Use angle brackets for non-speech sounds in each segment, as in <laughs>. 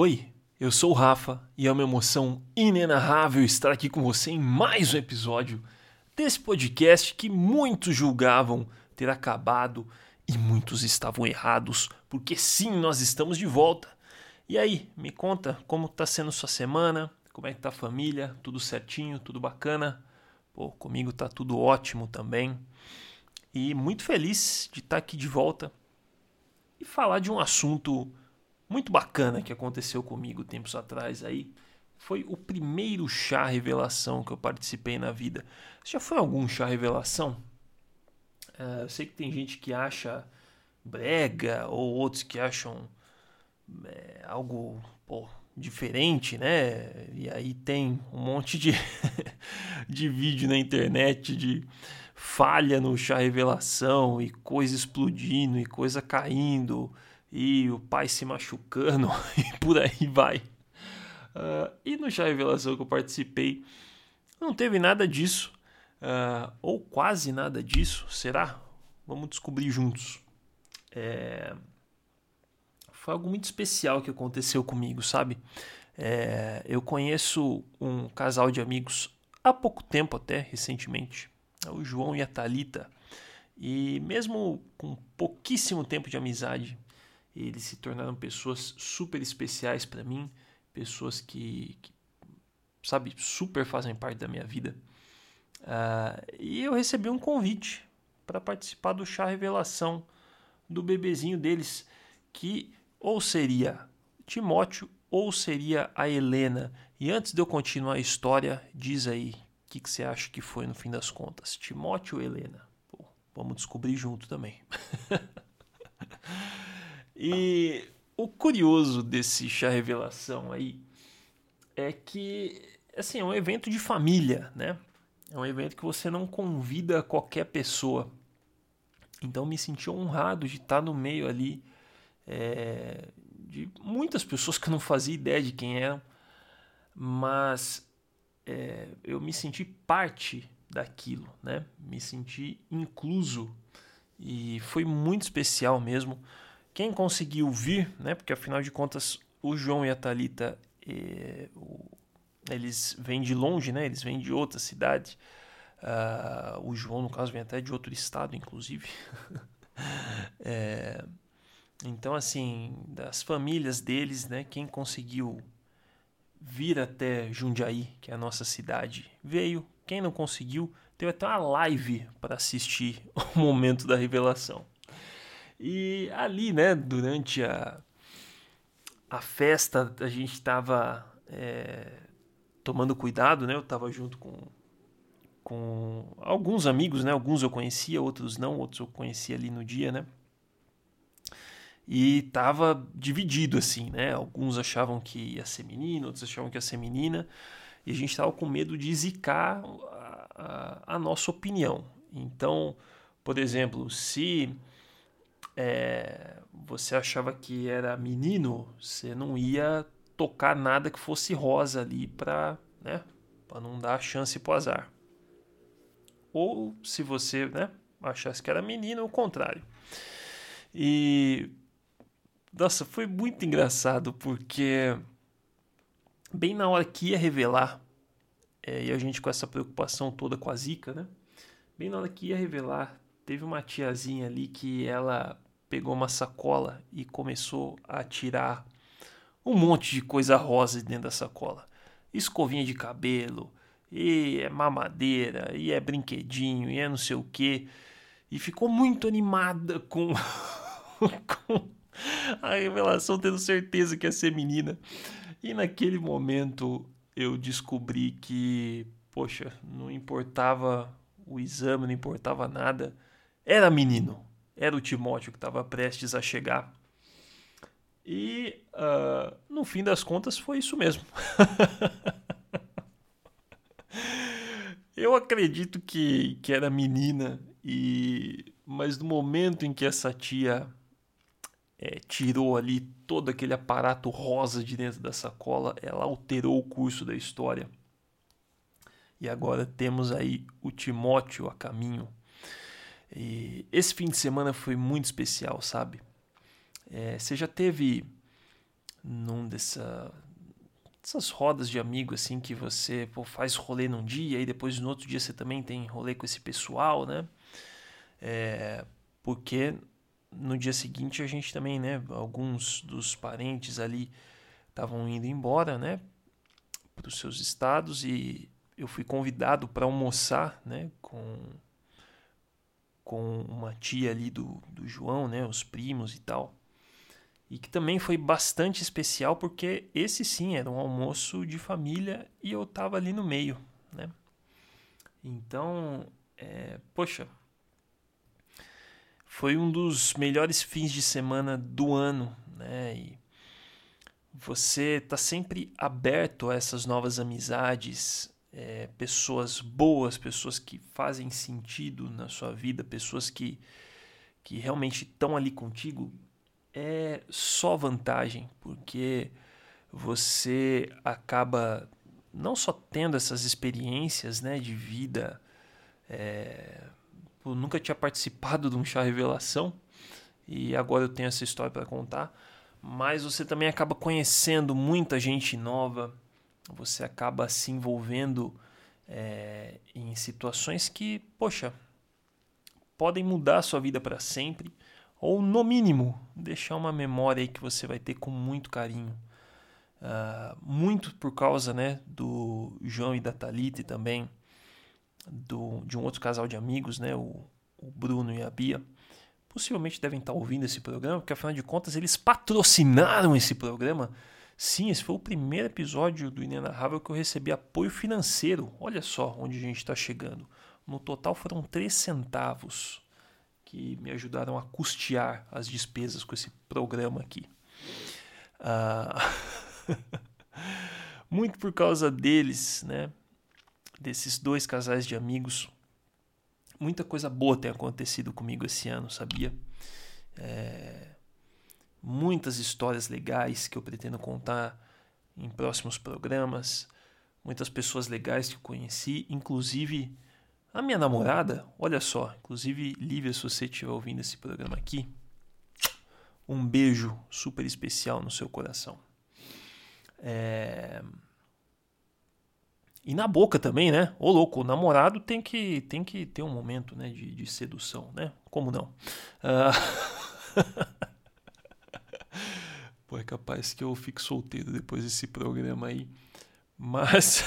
Oi, eu sou o Rafa e é uma emoção inenarrável estar aqui com você em mais um episódio desse podcast que muitos julgavam ter acabado e muitos estavam errados, porque sim, nós estamos de volta. E aí, me conta como está sendo sua semana, como é que tá a família, tudo certinho, tudo bacana? Pô, comigo tá tudo ótimo também. E muito feliz de estar aqui de volta e falar de um assunto muito bacana que aconteceu comigo tempos atrás aí. Foi o primeiro chá revelação que eu participei na vida. Já foi algum chá revelação? Uh, eu sei que tem gente que acha brega ou outros que acham é, algo pô, diferente, né? E aí tem um monte de, <laughs> de vídeo na internet de falha no chá revelação e coisa explodindo e coisa caindo e o pai se machucando <laughs> e por aí vai. Uh, e no chá revelação que eu participei, não teve nada disso, uh, ou quase nada disso, será? Vamos descobrir juntos. É... Foi algo muito especial que aconteceu comigo, sabe? É... Eu conheço um casal de amigos há pouco tempo, até recentemente, é o João e a Talita. E mesmo com pouquíssimo tempo de amizade, eles se tornaram pessoas super especiais para mim, pessoas que, que, sabe, super fazem parte da minha vida. Uh, e eu recebi um convite para participar do chá revelação do bebezinho deles, que ou seria Timóteo ou seria a Helena. E antes de eu continuar a história, diz aí o que, que você acha que foi no fim das contas, Timóteo ou Helena? Pô, vamos descobrir junto também. <laughs> e o curioso desse chá revelação aí é que assim, é um evento de família, né? É um evento que você não convida qualquer pessoa. Então me senti honrado de estar no meio ali é, de muitas pessoas que eu não fazia ideia de quem eram, mas é, eu me senti parte daquilo, né? Me senti incluso e foi muito especial mesmo. Quem conseguiu vir, né? Porque afinal de contas o João e a Talita é, o, eles vêm de longe, né? Eles vêm de outra cidade. Uh, o João, no caso, vem até de outro estado, inclusive. <laughs> é, então, assim, das famílias deles, né? Quem conseguiu vir até Jundiaí, que é a nossa cidade, veio. Quem não conseguiu, teve até uma live para assistir <laughs> o momento da revelação. E ali, né, durante a, a festa, a gente estava é, tomando cuidado, né? Eu estava junto com, com alguns amigos, né? Alguns eu conhecia, outros não, outros eu conhecia ali no dia, né? E tava dividido assim, né? Alguns achavam que ia ser menino, outros achavam que ia ser menina, e a gente tava com medo de zicar a, a, a nossa opinião. Então, por exemplo, se é, você achava que era menino, você não ia tocar nada que fosse rosa ali para né, pra não dar chance pro azar. Ou se você né, achasse que era menino, o contrário. E nossa, foi muito engraçado porque bem na hora que ia revelar, é, e a gente com essa preocupação toda com a zica, né? Bem na hora que ia revelar, teve uma tiazinha ali que ela pegou uma sacola e começou a tirar um monte de coisa rosa dentro da sacola. Escovinha de cabelo, e é mamadeira, e é brinquedinho, e é não sei o que. E ficou muito animada <laughs> com, com a revelação tendo certeza que ia ser menina. E naquele momento eu descobri que, poxa, não importava o exame, não importava nada. Era menino. Era o Timóteo que estava prestes a chegar. E uh, no fim das contas foi isso mesmo. <laughs> eu acredito que, que era menina, e mas no momento em que essa tia é, tirou ali todo aquele aparato rosa de dentro da sacola, ela alterou o curso da história. E agora temos aí o Timóteo a caminho. E esse fim de semana foi muito especial, sabe? É, você já teve num dessa, dessas rodas de amigo assim que você pô, faz rolê num dia e depois no outro dia você também tem rolê com esse pessoal, né? É, porque no dia seguinte a gente também, né? Alguns dos parentes ali estavam indo embora, né? Para os seus estados e eu fui convidado para almoçar, né? Com com uma tia ali do, do João, né? Os primos e tal. E que também foi bastante especial porque esse sim era um almoço de família e eu tava ali no meio, né? Então, é, poxa, foi um dos melhores fins de semana do ano, né? E você tá sempre aberto a essas novas amizades, é, pessoas boas, pessoas que fazem sentido na sua vida, pessoas que, que realmente estão ali contigo, é só vantagem, porque você acaba não só tendo essas experiências né, de vida. É, eu nunca tinha participado de um chá revelação e agora eu tenho essa história para contar. Mas você também acaba conhecendo muita gente nova, você acaba se envolvendo é, em situações que, poxa, podem mudar a sua vida para sempre, ou no mínimo deixar uma memória aí que você vai ter com muito carinho. Uh, muito por causa né, do João e da Thalita e também do, de um outro casal de amigos, né, o, o Bruno e a Bia. Possivelmente devem estar ouvindo esse programa, porque afinal de contas eles patrocinaram esse programa Sim, esse foi o primeiro episódio do Inenarrável que eu recebi apoio financeiro. Olha só onde a gente está chegando. No total foram 3 centavos que me ajudaram a custear as despesas com esse programa aqui. Ah, <laughs> muito por causa deles, né? Desses dois casais de amigos. Muita coisa boa tem acontecido comigo esse ano, sabia? É, muitas histórias legais que eu pretendo contar em próximos programas, muitas pessoas legais que eu conheci, inclusive a minha namorada, olha só, inclusive Lívia, se você estiver ouvindo esse programa aqui, um beijo super especial no seu coração. É... E na boca também, né? Ô louco, o namorado tem que, tem que ter um momento né, de, de sedução, né? Como não? Uh... <laughs> Pô, é capaz que eu fique solteiro depois desse programa aí. Mas.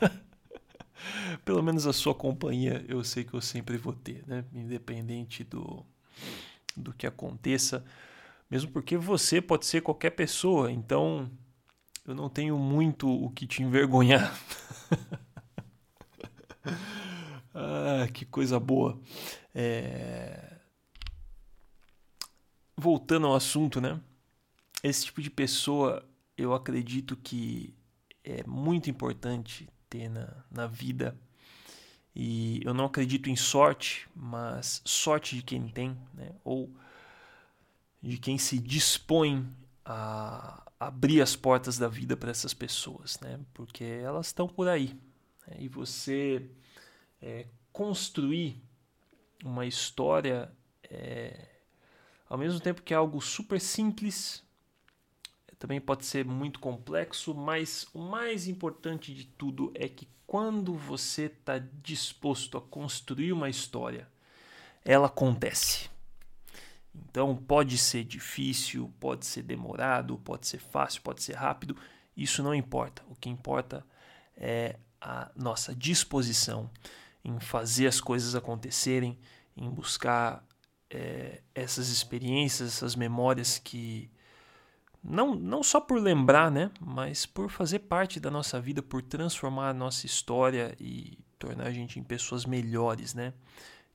<laughs> pelo menos a sua companhia eu sei que eu sempre vou ter, né? Independente do, do que aconteça. Mesmo porque você pode ser qualquer pessoa, então eu não tenho muito o que te envergonhar. <laughs> ah, que coisa boa. É... Voltando ao assunto, né? Esse tipo de pessoa eu acredito que é muito importante ter na, na vida. E eu não acredito em sorte, mas sorte de quem tem, né? ou de quem se dispõe a abrir as portas da vida para essas pessoas, né? porque elas estão por aí. Né? E você é, construir uma história, é, ao mesmo tempo que é algo super simples, também pode ser muito complexo, mas o mais importante de tudo é que quando você está disposto a construir uma história, ela acontece. Então pode ser difícil, pode ser demorado, pode ser fácil, pode ser rápido, isso não importa. O que importa é a nossa disposição em fazer as coisas acontecerem, em buscar é, essas experiências, essas memórias que não, não só por lembrar, né, mas por fazer parte da nossa vida, por transformar a nossa história e tornar a gente em pessoas melhores, né?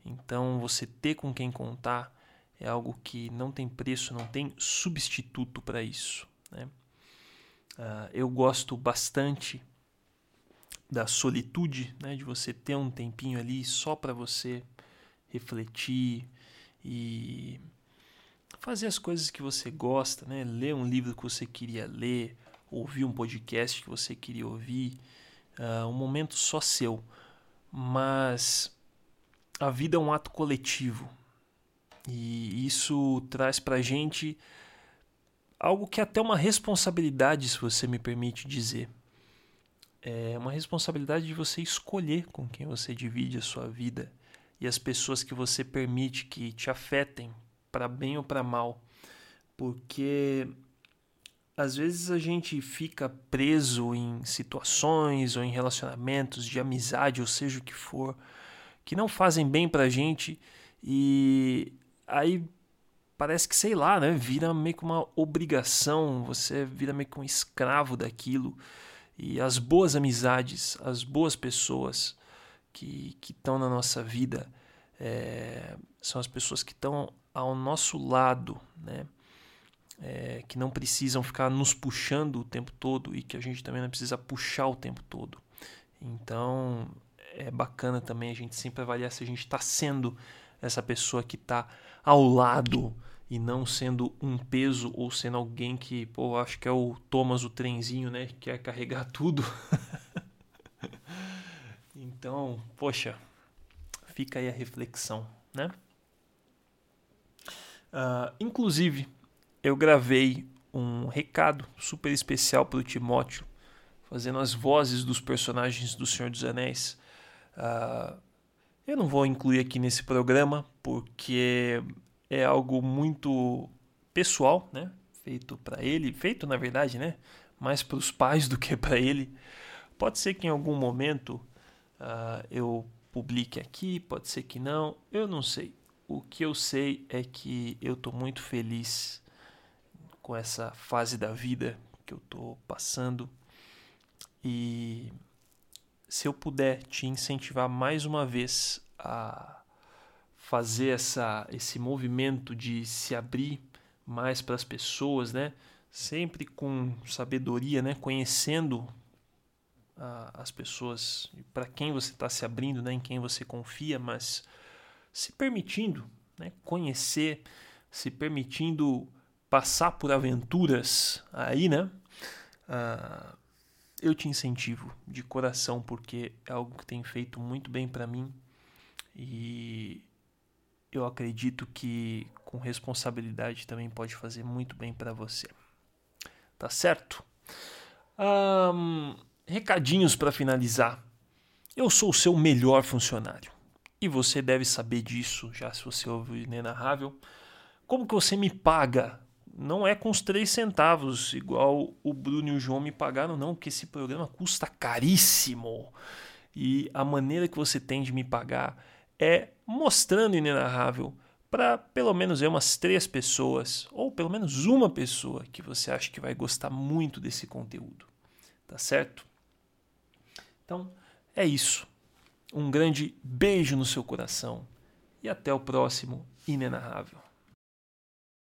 Então, você ter com quem contar é algo que não tem preço, não tem substituto para isso, né? Uh, eu gosto bastante da solitude, né, de você ter um tempinho ali só para você refletir e fazer as coisas que você gosta, né? Ler um livro que você queria ler, ouvir um podcast que você queria ouvir, uh, um momento só seu. Mas a vida é um ato coletivo e isso traz para gente algo que é até uma responsabilidade, se você me permite dizer. É uma responsabilidade de você escolher com quem você divide a sua vida e as pessoas que você permite que te afetem para bem ou para mal. Porque às vezes a gente fica preso em situações ou em relacionamentos de amizade, ou seja o que for, que não fazem bem pra gente e aí parece que, sei lá, né, vira meio que uma obrigação, você vira meio que um escravo daquilo. E as boas amizades, as boas pessoas que estão na nossa vida é, são as pessoas que estão ao nosso lado, né? é, que não precisam ficar nos puxando o tempo todo e que a gente também não precisa puxar o tempo todo. Então é bacana também a gente sempre avaliar se a gente está sendo essa pessoa que está ao lado e não sendo um peso ou sendo alguém que, pô, acho que é o Thomas o trenzinho, né, que quer carregar <laughs> tudo. então, poxa, fica aí a reflexão, né? Uh, inclusive, eu gravei um recado super especial para o Timóteo, fazendo as vozes dos personagens do Senhor dos Anéis. Uh, eu não vou incluir aqui nesse programa, porque é algo muito pessoal, né? Feito para ele, feito na verdade, né? Mais para os pais do que para ele. Pode ser que em algum momento uh, eu publique aqui, pode ser que não, eu não sei. O que eu sei é que eu estou muito feliz com essa fase da vida que eu estou passando. E se eu puder te incentivar mais uma vez a fazer essa, esse movimento de se abrir mais para as pessoas, né? Sempre com sabedoria, né? Conhecendo as pessoas para quem você está se abrindo, né? Em quem você confia, mas se permitindo, né? Conhecer, se permitindo passar por aventuras aí, né? Uh, eu te incentivo de coração porque é algo que tem feito muito bem para mim e eu acredito que com responsabilidade também pode fazer muito bem para você. Tá certo? Um, recadinhos para finalizar. Eu sou o seu melhor funcionário e você deve saber disso já se você ouve o Inenarrável. Como que você me paga não é com os três centavos, igual o Bruno e o João me pagaram, não, porque esse programa custa caríssimo. E a maneira que você tem de me pagar é mostrando inenarrável para pelo menos é umas três pessoas, ou pelo menos uma pessoa que você acha que vai gostar muito desse conteúdo. Tá certo? Então, é isso. Um grande beijo no seu coração e até o próximo Inenarrável.